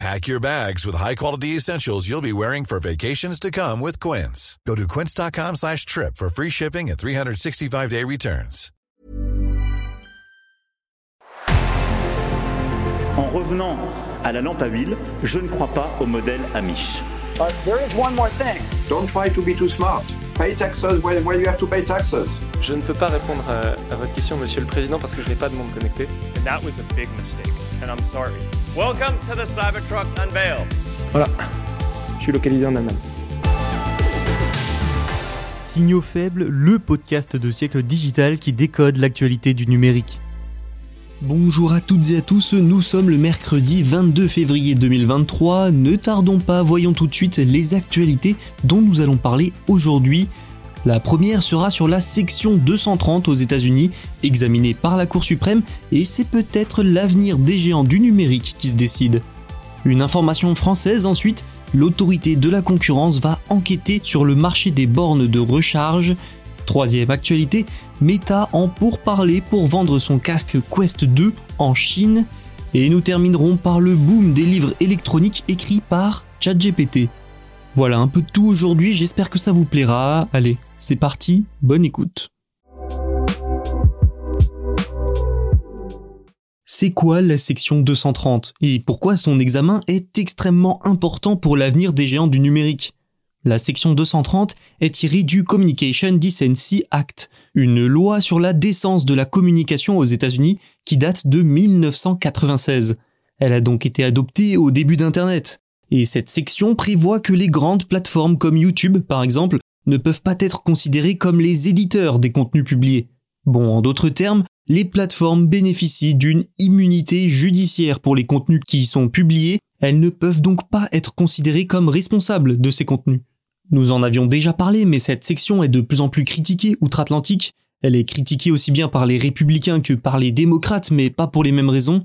Pack your bags with high-quality essentials you'll be wearing for vacations to come with Quince. Go to quince.com slash trip for free shipping and 365-day returns. En revenant à la lampe à huile, je ne crois pas au modèle Amish. But there is one more thing. Don't try to be too smart. Pay taxes when, when you have to pay taxes. Je ne peux pas répondre à, à votre question, Monsieur le Président, parce que je n'ai pas de monde connecté. And that was a big mistake, and I'm sorry. Welcome to the Cybertruck Unveil. Voilà, je suis localisé en Allemagne. Signaux faibles, le podcast de siècle digital qui décode l'actualité du numérique. Bonjour à toutes et à tous, nous sommes le mercredi 22 février 2023. Ne tardons pas, voyons tout de suite les actualités dont nous allons parler aujourd'hui. La première sera sur la section 230 aux États-Unis, examinée par la Cour suprême, et c'est peut-être l'avenir des géants du numérique qui se décide. Une information française ensuite, l'autorité de la concurrence va enquêter sur le marché des bornes de recharge. Troisième actualité, Meta en pourparler pour vendre son casque Quest 2 en Chine. Et nous terminerons par le boom des livres électroniques écrits par ChatGPT. Voilà un peu tout aujourd'hui, j'espère que ça vous plaira. Allez, c'est parti, bonne écoute. C'est quoi la section 230 et pourquoi son examen est extrêmement important pour l'avenir des géants du numérique? La section 230 est tirée du Communication Decency Act, une loi sur la décence de la communication aux États-Unis qui date de 1996. Elle a donc été adoptée au début d'Internet. Et cette section prévoit que les grandes plateformes comme YouTube, par exemple, ne peuvent pas être considérées comme les éditeurs des contenus publiés. Bon, en d'autres termes, les plateformes bénéficient d'une immunité judiciaire pour les contenus qui y sont publiés, elles ne peuvent donc pas être considérées comme responsables de ces contenus. Nous en avions déjà parlé, mais cette section est de plus en plus critiquée outre-Atlantique. Elle est critiquée aussi bien par les républicains que par les démocrates, mais pas pour les mêmes raisons.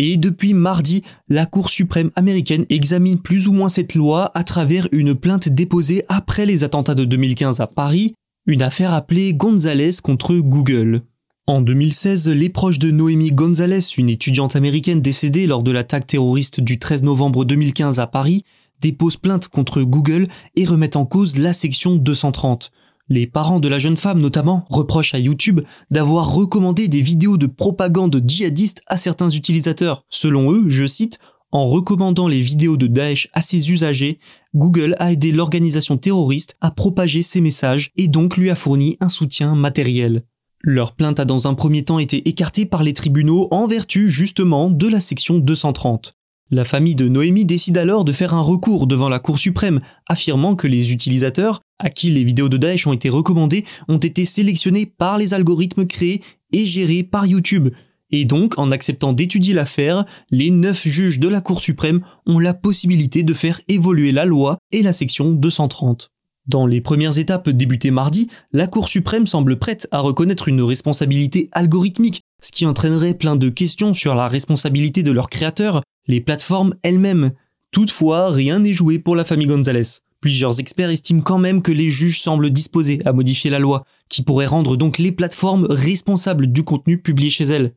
Et depuis mardi, la Cour suprême américaine examine plus ou moins cette loi à travers une plainte déposée après les attentats de 2015 à Paris, une affaire appelée Gonzalez contre Google. En 2016, les proches de Noémie Gonzalez, une étudiante américaine décédée lors de l'attaque terroriste du 13 novembre 2015 à Paris, déposent plainte contre Google et remettent en cause la section 230. Les parents de la jeune femme notamment reprochent à YouTube d'avoir recommandé des vidéos de propagande djihadiste à certains utilisateurs. Selon eux, je cite, en recommandant les vidéos de Daesh à ses usagers, Google a aidé l'organisation terroriste à propager ses messages et donc lui a fourni un soutien matériel. Leur plainte a dans un premier temps été écartée par les tribunaux en vertu justement de la section 230. La famille de Noémie décide alors de faire un recours devant la Cour suprême, affirmant que les utilisateurs, à qui les vidéos de Daesh ont été recommandées, ont été sélectionnés par les algorithmes créés et gérés par YouTube. Et donc, en acceptant d'étudier l'affaire, les neuf juges de la Cour suprême ont la possibilité de faire évoluer la loi et la section 230. Dans les premières étapes débutées mardi, la Cour suprême semble prête à reconnaître une responsabilité algorithmique, ce qui entraînerait plein de questions sur la responsabilité de leurs créateurs, les plateformes elles-mêmes. Toutefois, rien n'est joué pour la famille Gonzalez. Plusieurs experts estiment quand même que les juges semblent disposés à modifier la loi, qui pourrait rendre donc les plateformes responsables du contenu publié chez elles.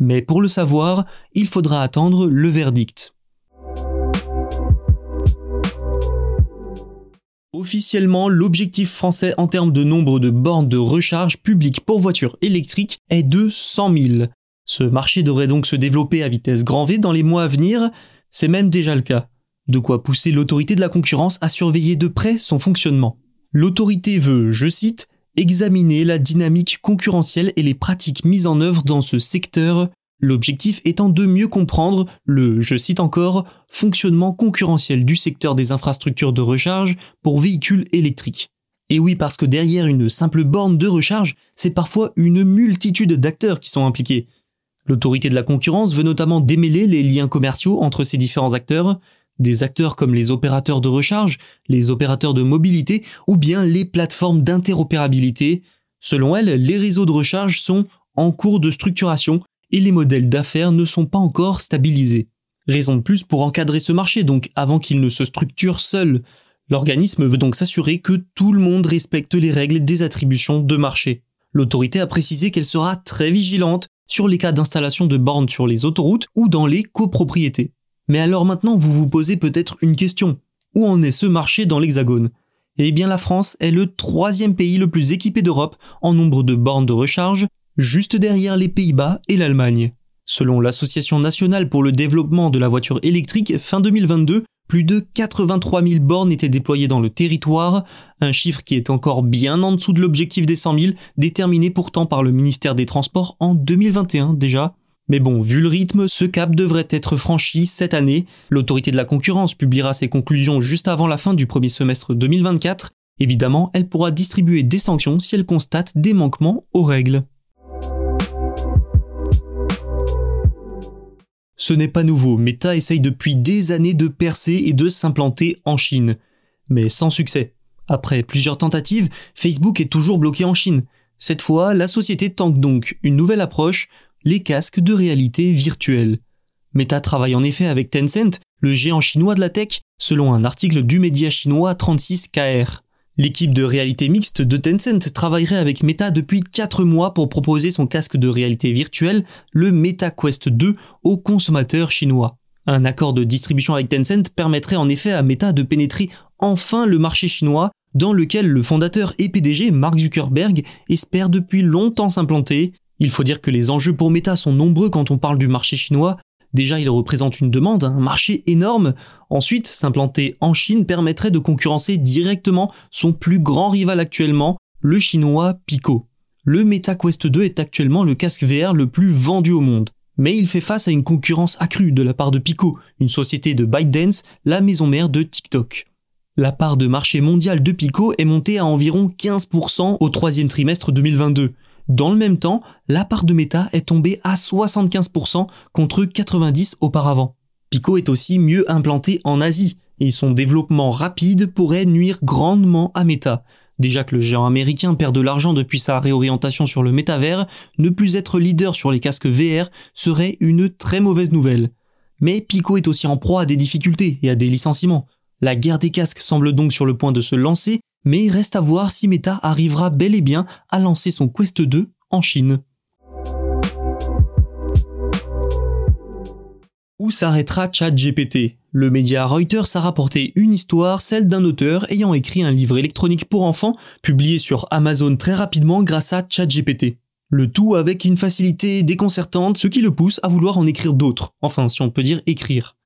Mais pour le savoir, il faudra attendre le verdict. Officiellement, l'objectif français en termes de nombre de bornes de recharge publiques pour voitures électriques est de 100 000. Ce marché devrait donc se développer à vitesse grand V dans les mois à venir, c'est même déjà le cas. De quoi pousser l'autorité de la concurrence à surveiller de près son fonctionnement. L'autorité veut, je cite, examiner la dynamique concurrentielle et les pratiques mises en œuvre dans ce secteur L'objectif étant de mieux comprendre le, je cite encore, fonctionnement concurrentiel du secteur des infrastructures de recharge pour véhicules électriques. Et oui, parce que derrière une simple borne de recharge, c'est parfois une multitude d'acteurs qui sont impliqués. L'autorité de la concurrence veut notamment démêler les liens commerciaux entre ces différents acteurs, des acteurs comme les opérateurs de recharge, les opérateurs de mobilité ou bien les plateformes d'interopérabilité, Selon elle, les réseaux de recharge sont en cours de structuration et les modèles d'affaires ne sont pas encore stabilisés. Raison de plus pour encadrer ce marché, donc avant qu'il ne se structure seul. L'organisme veut donc s'assurer que tout le monde respecte les règles des attributions de marché. L'autorité a précisé qu'elle sera très vigilante sur les cas d'installation de bornes sur les autoroutes ou dans les copropriétés. Mais alors maintenant, vous vous posez peut-être une question. Où en est ce marché dans l'Hexagone? Eh bien la France est le troisième pays le plus équipé d'Europe en nombre de bornes de recharge, juste derrière les Pays-Bas et l'Allemagne. Selon l'Association nationale pour le développement de la voiture électrique, fin 2022, plus de 83 000 bornes étaient déployées dans le territoire, un chiffre qui est encore bien en dessous de l'objectif des 100 000, déterminé pourtant par le ministère des Transports en 2021 déjà. Mais bon, vu le rythme, ce cap devrait être franchi cette année. L'autorité de la concurrence publiera ses conclusions juste avant la fin du premier semestre 2024. Évidemment, elle pourra distribuer des sanctions si elle constate des manquements aux règles. Ce n'est pas nouveau, Meta essaye depuis des années de percer et de s'implanter en Chine. Mais sans succès. Après plusieurs tentatives, Facebook est toujours bloqué en Chine. Cette fois, la société tente donc une nouvelle approche les casques de réalité virtuelle. Meta travaille en effet avec Tencent, le géant chinois de la tech, selon un article du média chinois 36KR. L'équipe de réalité mixte de Tencent travaillerait avec Meta depuis 4 mois pour proposer son casque de réalité virtuelle, le MetaQuest 2, aux consommateurs chinois. Un accord de distribution avec Tencent permettrait en effet à Meta de pénétrer enfin le marché chinois, dans lequel le fondateur et PDG Mark Zuckerberg espère depuis longtemps s'implanter, il faut dire que les enjeux pour Meta sont nombreux quand on parle du marché chinois. Déjà, il représente une demande, un marché énorme. Ensuite, s'implanter en Chine permettrait de concurrencer directement son plus grand rival actuellement, le chinois Pico. Le MetaQuest 2 est actuellement le casque VR le plus vendu au monde. Mais il fait face à une concurrence accrue de la part de Pico, une société de ByteDance, la maison mère de TikTok. La part de marché mondial de Pico est montée à environ 15% au troisième trimestre 2022. Dans le même temps, la part de Meta est tombée à 75% contre 90% auparavant. Pico est aussi mieux implanté en Asie, et son développement rapide pourrait nuire grandement à Meta. Déjà que le géant américain perd de l'argent depuis sa réorientation sur le métavers, ne plus être leader sur les casques VR serait une très mauvaise nouvelle. Mais Pico est aussi en proie à des difficultés et à des licenciements. La guerre des casques semble donc sur le point de se lancer mais il reste à voir si Meta arrivera bel et bien à lancer son Quest 2 en Chine. Où s'arrêtera ChatGPT? Le média Reuters a rapporté une histoire, celle d'un auteur ayant écrit un livre électronique pour enfants, publié sur Amazon très rapidement grâce à ChatGPT. Le tout avec une facilité déconcertante, ce qui le pousse à vouloir en écrire d'autres, enfin si on peut dire écrire.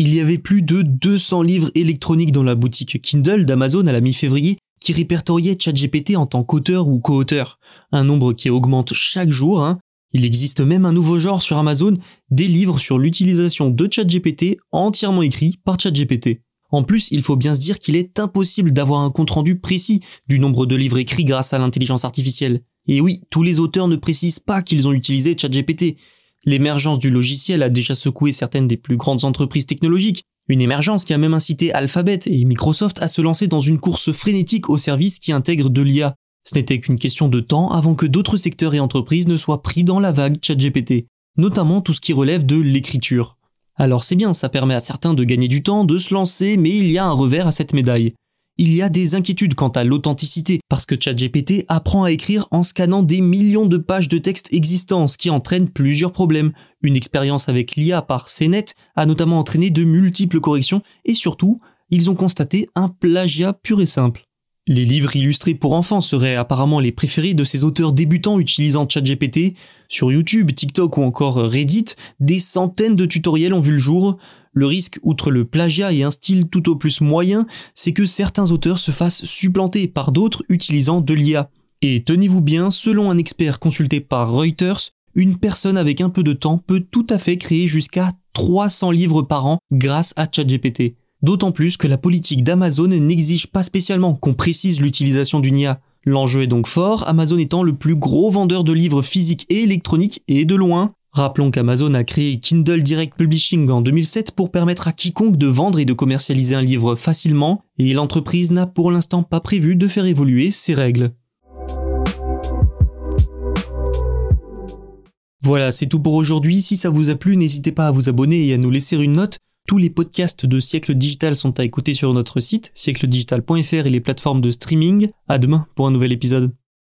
Il y avait plus de 200 livres électroniques dans la boutique Kindle d'Amazon à la mi-février qui répertoriaient ChatGPT en tant qu'auteur ou co-auteur, un nombre qui augmente chaque jour. Hein. Il existe même un nouveau genre sur Amazon, des livres sur l'utilisation de ChatGPT entièrement écrits par ChatGPT. En plus, il faut bien se dire qu'il est impossible d'avoir un compte-rendu précis du nombre de livres écrits grâce à l'intelligence artificielle. Et oui, tous les auteurs ne précisent pas qu'ils ont utilisé ChatGPT, L'émergence du logiciel a déjà secoué certaines des plus grandes entreprises technologiques, une émergence qui a même incité Alphabet et Microsoft à se lancer dans une course frénétique aux services qui intègrent de l'IA. Ce n'était qu'une question de temps avant que d'autres secteurs et entreprises ne soient pris dans la vague ChatGPT, notamment tout ce qui relève de l'écriture. Alors c'est bien, ça permet à certains de gagner du temps, de se lancer, mais il y a un revers à cette médaille il y a des inquiétudes quant à l'authenticité, parce que ChatGPT apprend à écrire en scannant des millions de pages de texte existants, ce qui entraîne plusieurs problèmes. Une expérience avec l'IA par CNET a notamment entraîné de multiples corrections, et surtout, ils ont constaté un plagiat pur et simple. Les livres illustrés pour enfants seraient apparemment les préférés de ces auteurs débutants utilisant ChatGPT. Sur YouTube, TikTok ou encore Reddit, des centaines de tutoriels ont vu le jour. Le risque, outre le plagiat et un style tout au plus moyen, c'est que certains auteurs se fassent supplanter par d'autres utilisant de l'IA. Et tenez-vous bien, selon un expert consulté par Reuters, une personne avec un peu de temps peut tout à fait créer jusqu'à 300 livres par an grâce à ChatGPT. D'autant plus que la politique d'Amazon n'exige pas spécialement qu'on précise l'utilisation d'une IA. L'enjeu est donc fort, Amazon étant le plus gros vendeur de livres physiques et électroniques et de loin. Rappelons qu'Amazon a créé Kindle Direct Publishing en 2007 pour permettre à quiconque de vendre et de commercialiser un livre facilement, et l'entreprise n'a pour l'instant pas prévu de faire évoluer ses règles. Voilà, c'est tout pour aujourd'hui. Si ça vous a plu, n'hésitez pas à vous abonner et à nous laisser une note. Tous les podcasts de Siècle Digital sont à écouter sur notre site, siècledigital.fr et les plateformes de streaming. À demain pour un nouvel épisode.